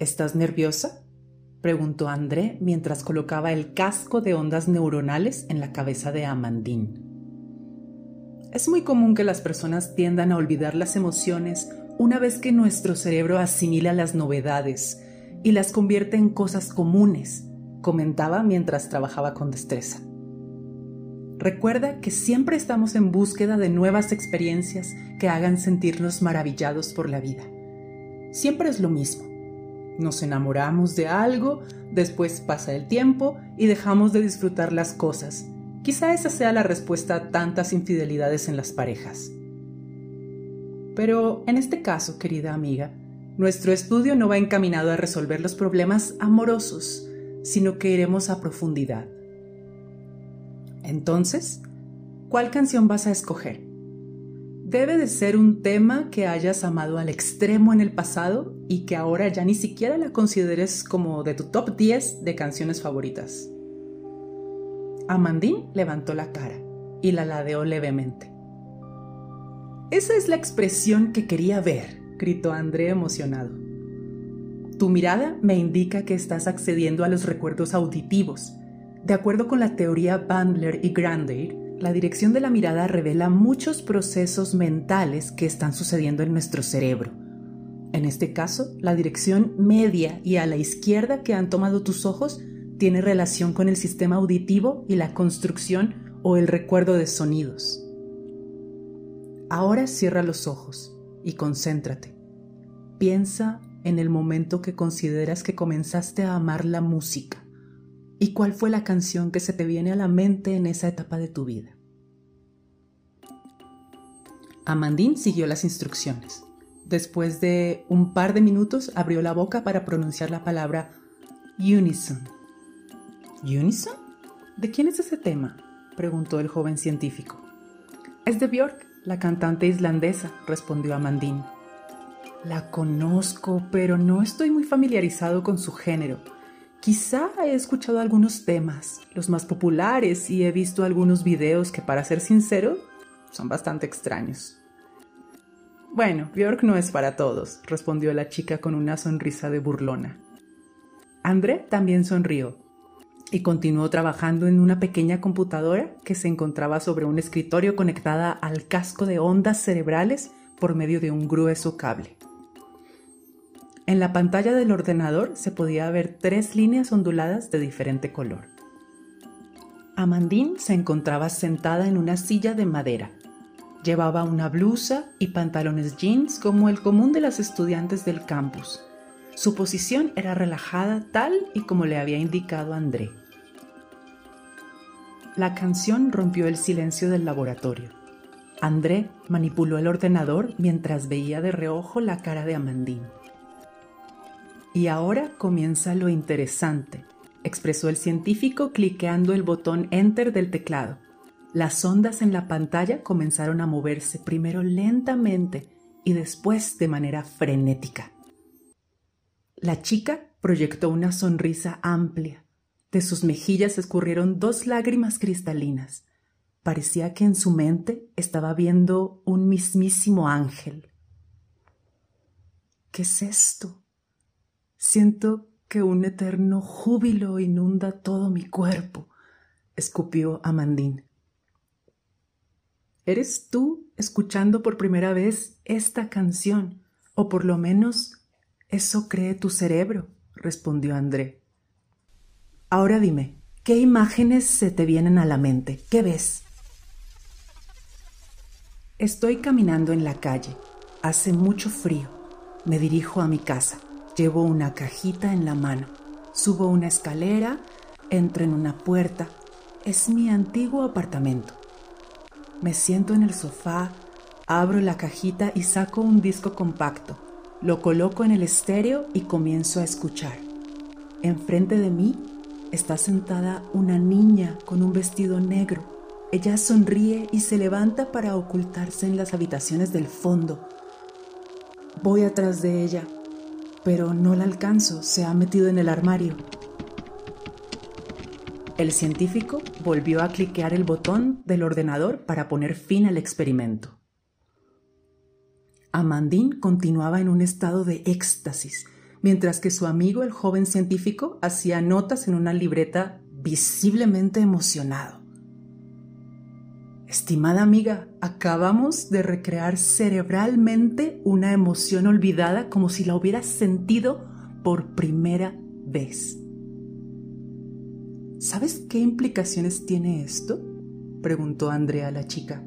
¿Estás nerviosa? preguntó André mientras colocaba el casco de ondas neuronales en la cabeza de Amandine. Es muy común que las personas tiendan a olvidar las emociones una vez que nuestro cerebro asimila las novedades y las convierte en cosas comunes, comentaba mientras trabajaba con destreza. Recuerda que siempre estamos en búsqueda de nuevas experiencias que hagan sentirnos maravillados por la vida. Siempre es lo mismo. Nos enamoramos de algo, después pasa el tiempo y dejamos de disfrutar las cosas. Quizá esa sea la respuesta a tantas infidelidades en las parejas. Pero en este caso, querida amiga, nuestro estudio no va encaminado a resolver los problemas amorosos, sino que iremos a profundidad. Entonces, ¿cuál canción vas a escoger? Debe de ser un tema que hayas amado al extremo en el pasado y que ahora ya ni siquiera la consideres como de tu top 10 de canciones favoritas. Amandine levantó la cara y la ladeó levemente. Esa es la expresión que quería ver, gritó André emocionado. Tu mirada me indica que estás accediendo a los recuerdos auditivos. De acuerdo con la teoría Bandler y Grandeir, la dirección de la mirada revela muchos procesos mentales que están sucediendo en nuestro cerebro. En este caso, la dirección media y a la izquierda que han tomado tus ojos tiene relación con el sistema auditivo y la construcción o el recuerdo de sonidos. Ahora cierra los ojos y concéntrate. Piensa en el momento que consideras que comenzaste a amar la música y cuál fue la canción que se te viene a la mente en esa etapa de tu vida. Amandine siguió las instrucciones. Después de un par de minutos abrió la boca para pronunciar la palabra unison. ¿Unison? ¿De quién es ese tema? preguntó el joven científico. Es de Björk, la cantante islandesa, respondió Amandine. La conozco, pero no estoy muy familiarizado con su género. Quizá he escuchado algunos temas, los más populares, y he visto algunos videos que, para ser sincero, son bastante extraños. Bueno, Björk no es para todos, respondió la chica con una sonrisa de burlona. André también sonrió y continuó trabajando en una pequeña computadora que se encontraba sobre un escritorio conectada al casco de ondas cerebrales por medio de un grueso cable. En la pantalla del ordenador se podía ver tres líneas onduladas de diferente color. Amandine se encontraba sentada en una silla de madera. Llevaba una blusa y pantalones jeans como el común de las estudiantes del campus. Su posición era relajada tal y como le había indicado André. La canción rompió el silencio del laboratorio. André manipuló el ordenador mientras veía de reojo la cara de Amandine. Y ahora comienza lo interesante, expresó el científico cliqueando el botón Enter del teclado. Las ondas en la pantalla comenzaron a moverse primero lentamente y después de manera frenética. La chica proyectó una sonrisa amplia. De sus mejillas escurrieron dos lágrimas cristalinas. Parecía que en su mente estaba viendo un mismísimo ángel. ¿Qué es esto? Siento que un eterno júbilo inunda todo mi cuerpo, escupió Amandine. ¿Eres tú escuchando por primera vez esta canción? O por lo menos eso cree tu cerebro, respondió André. Ahora dime, ¿qué imágenes se te vienen a la mente? ¿Qué ves? Estoy caminando en la calle. Hace mucho frío. Me dirijo a mi casa. Llevo una cajita en la mano. Subo una escalera, entro en una puerta. Es mi antiguo apartamento. Me siento en el sofá, abro la cajita y saco un disco compacto. Lo coloco en el estéreo y comienzo a escuchar. Enfrente de mí está sentada una niña con un vestido negro. Ella sonríe y se levanta para ocultarse en las habitaciones del fondo. Voy atrás de ella, pero no la alcanzo, se ha metido en el armario. El científico volvió a cliquear el botón del ordenador para poner fin al experimento. Amandine continuaba en un estado de éxtasis, mientras que su amigo, el joven científico, hacía notas en una libreta visiblemente emocionado. Estimada amiga, acabamos de recrear cerebralmente una emoción olvidada como si la hubieras sentido por primera vez. ¿Sabes qué implicaciones tiene esto? preguntó Andrea a la chica.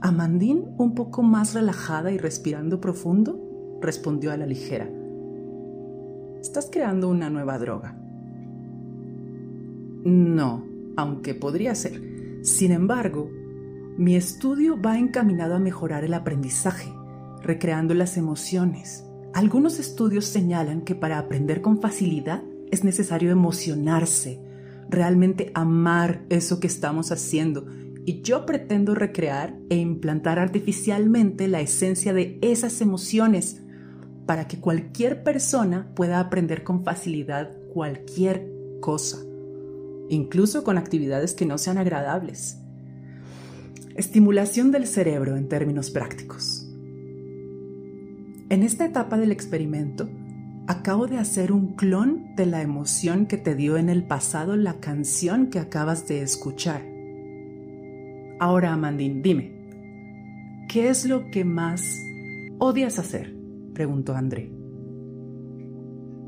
Amandine, un poco más relajada y respirando profundo, respondió a la ligera. Estás creando una nueva droga. No, aunque podría ser. Sin embargo, mi estudio va encaminado a mejorar el aprendizaje, recreando las emociones. Algunos estudios señalan que para aprender con facilidad es necesario emocionarse, realmente amar eso que estamos haciendo. Y yo pretendo recrear e implantar artificialmente la esencia de esas emociones para que cualquier persona pueda aprender con facilidad cualquier cosa incluso con actividades que no sean agradables. Estimulación del cerebro en términos prácticos. En esta etapa del experimento, acabo de hacer un clon de la emoción que te dio en el pasado la canción que acabas de escuchar. Ahora, Amandine, dime, ¿qué es lo que más odias hacer? preguntó André.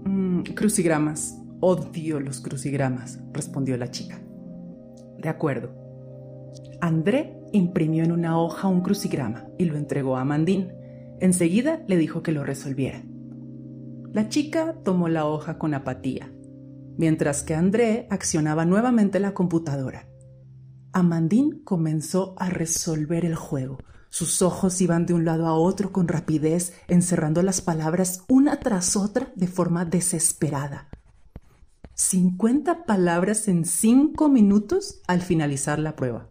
Mm, crucigramas, Odio los crucigramas, respondió la chica. De acuerdo. André imprimió en una hoja un crucigrama y lo entregó a Mandín. Enseguida le dijo que lo resolviera. La chica tomó la hoja con apatía, mientras que André accionaba nuevamente la computadora. Amandine comenzó a resolver el juego. Sus ojos iban de un lado a otro con rapidez, encerrando las palabras una tras otra de forma desesperada. 50 palabras en 5 minutos al finalizar la prueba.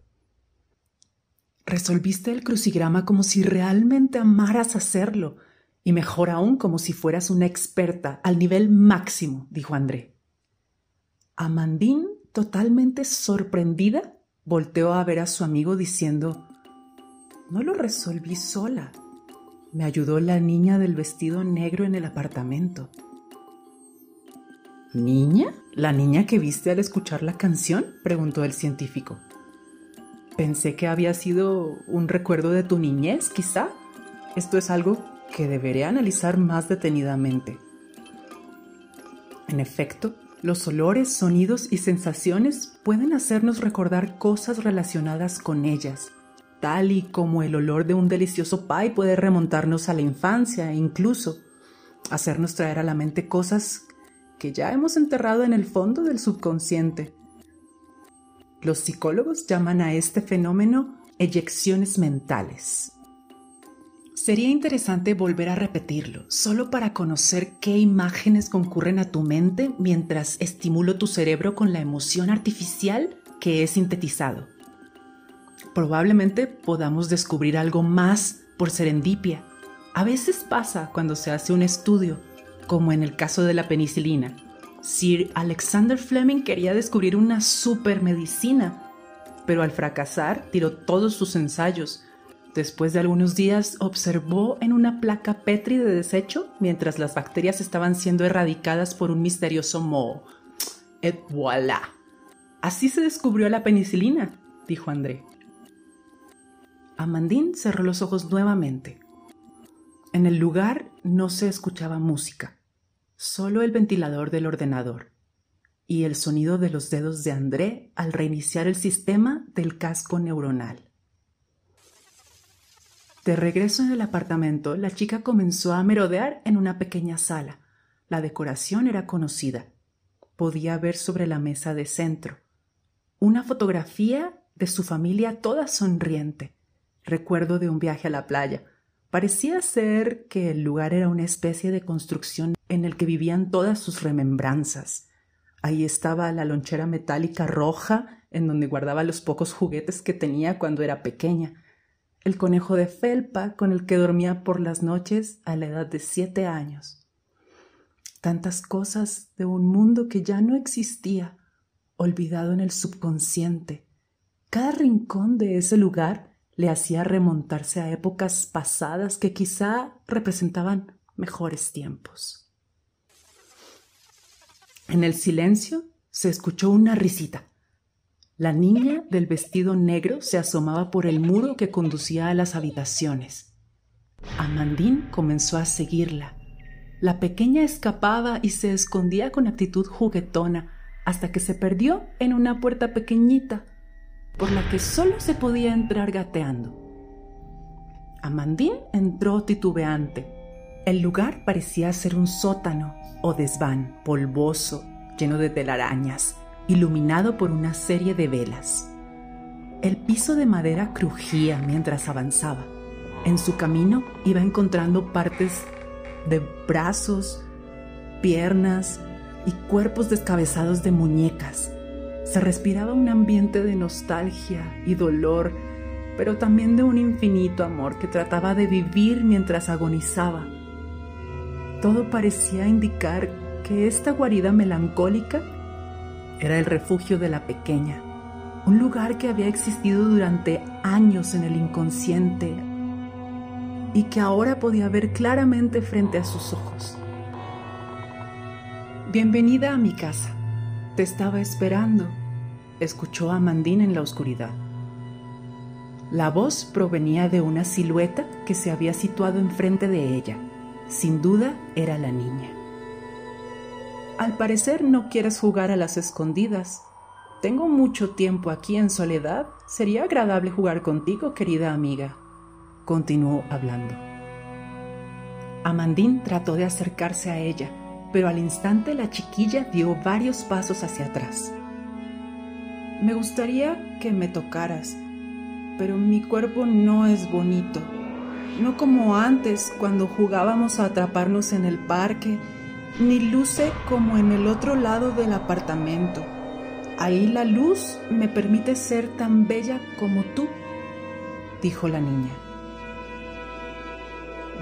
Resolviste el crucigrama como si realmente amaras hacerlo, y mejor aún como si fueras una experta al nivel máximo, dijo André. Amandine, totalmente sorprendida, volteó a ver a su amigo diciendo, No lo resolví sola. Me ayudó la niña del vestido negro en el apartamento. ¿Niña? ¿La niña que viste al escuchar la canción? preguntó el científico. Pensé que había sido un recuerdo de tu niñez, quizá. Esto es algo que deberé analizar más detenidamente. En efecto, los olores, sonidos y sensaciones pueden hacernos recordar cosas relacionadas con ellas, tal y como el olor de un delicioso pie puede remontarnos a la infancia e incluso hacernos traer a la mente cosas que ya hemos enterrado en el fondo del subconsciente. Los psicólogos llaman a este fenómeno eyecciones mentales. Sería interesante volver a repetirlo, solo para conocer qué imágenes concurren a tu mente mientras estimulo tu cerebro con la emoción artificial que he sintetizado. Probablemente podamos descubrir algo más por serendipia. A veces pasa cuando se hace un estudio como en el caso de la penicilina. Sir Alexander Fleming quería descubrir una supermedicina, pero al fracasar tiró todos sus ensayos. Después de algunos días observó en una placa Petri de desecho mientras las bacterias estaban siendo erradicadas por un misterioso moho. Et voilà. Así se descubrió la penicilina, dijo André. Amandine cerró los ojos nuevamente. En el lugar no se escuchaba música, solo el ventilador del ordenador y el sonido de los dedos de André al reiniciar el sistema del casco neuronal. De regreso en el apartamento, la chica comenzó a merodear en una pequeña sala. La decoración era conocida. Podía ver sobre la mesa de centro una fotografía de su familia toda sonriente, recuerdo de un viaje a la playa, Parecía ser que el lugar era una especie de construcción en el que vivían todas sus remembranzas. Ahí estaba la lonchera metálica roja en donde guardaba los pocos juguetes que tenía cuando era pequeña, el conejo de felpa con el que dormía por las noches a la edad de siete años. Tantas cosas de un mundo que ya no existía, olvidado en el subconsciente. Cada rincón de ese lugar le hacía remontarse a épocas pasadas que quizá representaban mejores tiempos. En el silencio se escuchó una risita. La niña del vestido negro se asomaba por el muro que conducía a las habitaciones. Amandine comenzó a seguirla. La pequeña escapaba y se escondía con actitud juguetona hasta que se perdió en una puerta pequeñita por la que solo se podía entrar gateando. Amandine entró titubeante. El lugar parecía ser un sótano o desván polvoso, lleno de telarañas, iluminado por una serie de velas. El piso de madera crujía mientras avanzaba. En su camino iba encontrando partes de brazos, piernas y cuerpos descabezados de muñecas. Se respiraba un ambiente de nostalgia y dolor, pero también de un infinito amor que trataba de vivir mientras agonizaba. Todo parecía indicar que esta guarida melancólica era el refugio de la pequeña, un lugar que había existido durante años en el inconsciente y que ahora podía ver claramente frente a sus ojos. Bienvenida a mi casa. Te estaba esperando, escuchó a en la oscuridad. La voz provenía de una silueta que se había situado enfrente de ella. Sin duda era la niña. Al parecer no quieres jugar a las escondidas. Tengo mucho tiempo aquí en soledad. Sería agradable jugar contigo, querida amiga continuó hablando. Amandine trató de acercarse a ella, pero al instante la chiquilla dio varios pasos hacia atrás. Me gustaría que me tocaras, pero mi cuerpo no es bonito. No como antes, cuando jugábamos a atraparnos en el parque, ni luce como en el otro lado del apartamento. Ahí la luz me permite ser tan bella como tú, dijo la niña.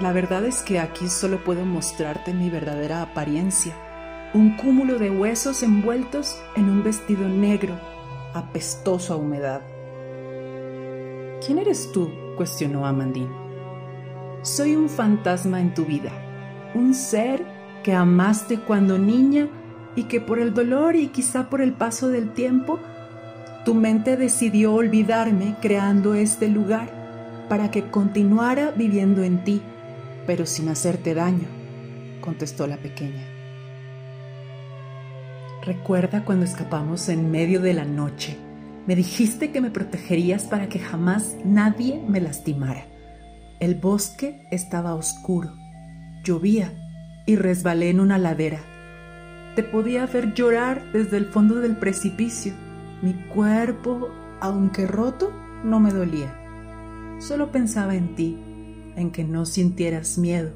La verdad es que aquí solo puedo mostrarte mi verdadera apariencia, un cúmulo de huesos envueltos en un vestido negro, apestoso a humedad. ¿Quién eres tú? cuestionó Amandine. Soy un fantasma en tu vida, un ser que amaste cuando niña y que por el dolor y quizá por el paso del tiempo, tu mente decidió olvidarme creando este lugar para que continuara viviendo en ti pero sin hacerte daño, contestó la pequeña. Recuerda cuando escapamos en medio de la noche. Me dijiste que me protegerías para que jamás nadie me lastimara. El bosque estaba oscuro, llovía y resbalé en una ladera. Te podía ver llorar desde el fondo del precipicio. Mi cuerpo, aunque roto, no me dolía. Solo pensaba en ti en que no sintieras miedo.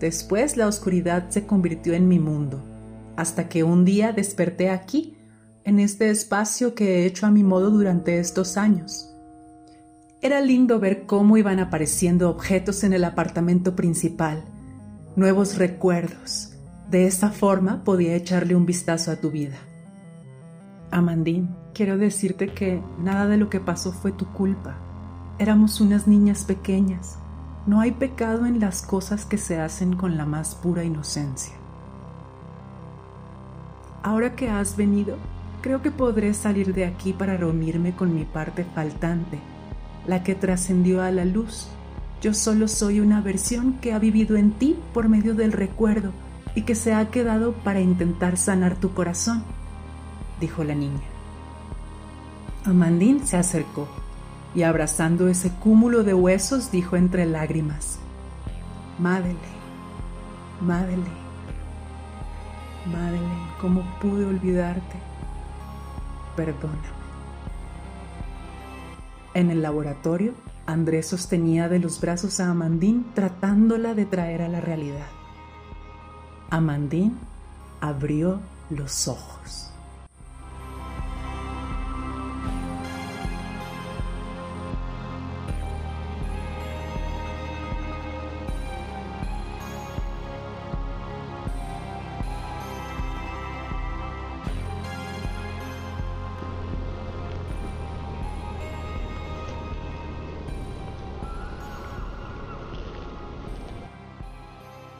Después la oscuridad se convirtió en mi mundo, hasta que un día desperté aquí, en este espacio que he hecho a mi modo durante estos años. Era lindo ver cómo iban apareciendo objetos en el apartamento principal, nuevos recuerdos. De esa forma podía echarle un vistazo a tu vida. Amandine, quiero decirte que nada de lo que pasó fue tu culpa. Éramos unas niñas pequeñas, no hay pecado en las cosas que se hacen con la más pura inocencia. Ahora que has venido, creo que podré salir de aquí para reunirme con mi parte faltante, la que trascendió a la luz. Yo solo soy una versión que ha vivido en ti por medio del recuerdo y que se ha quedado para intentar sanar tu corazón, dijo la niña. Amandine se acercó y abrazando ese cúmulo de huesos dijo entre lágrimas, Madeleine, Madeleine, Madeleine, ¿cómo pude olvidarte? Perdóname. En el laboratorio, Andrés sostenía de los brazos a Amandine tratándola de traer a la realidad. Amandine abrió los ojos.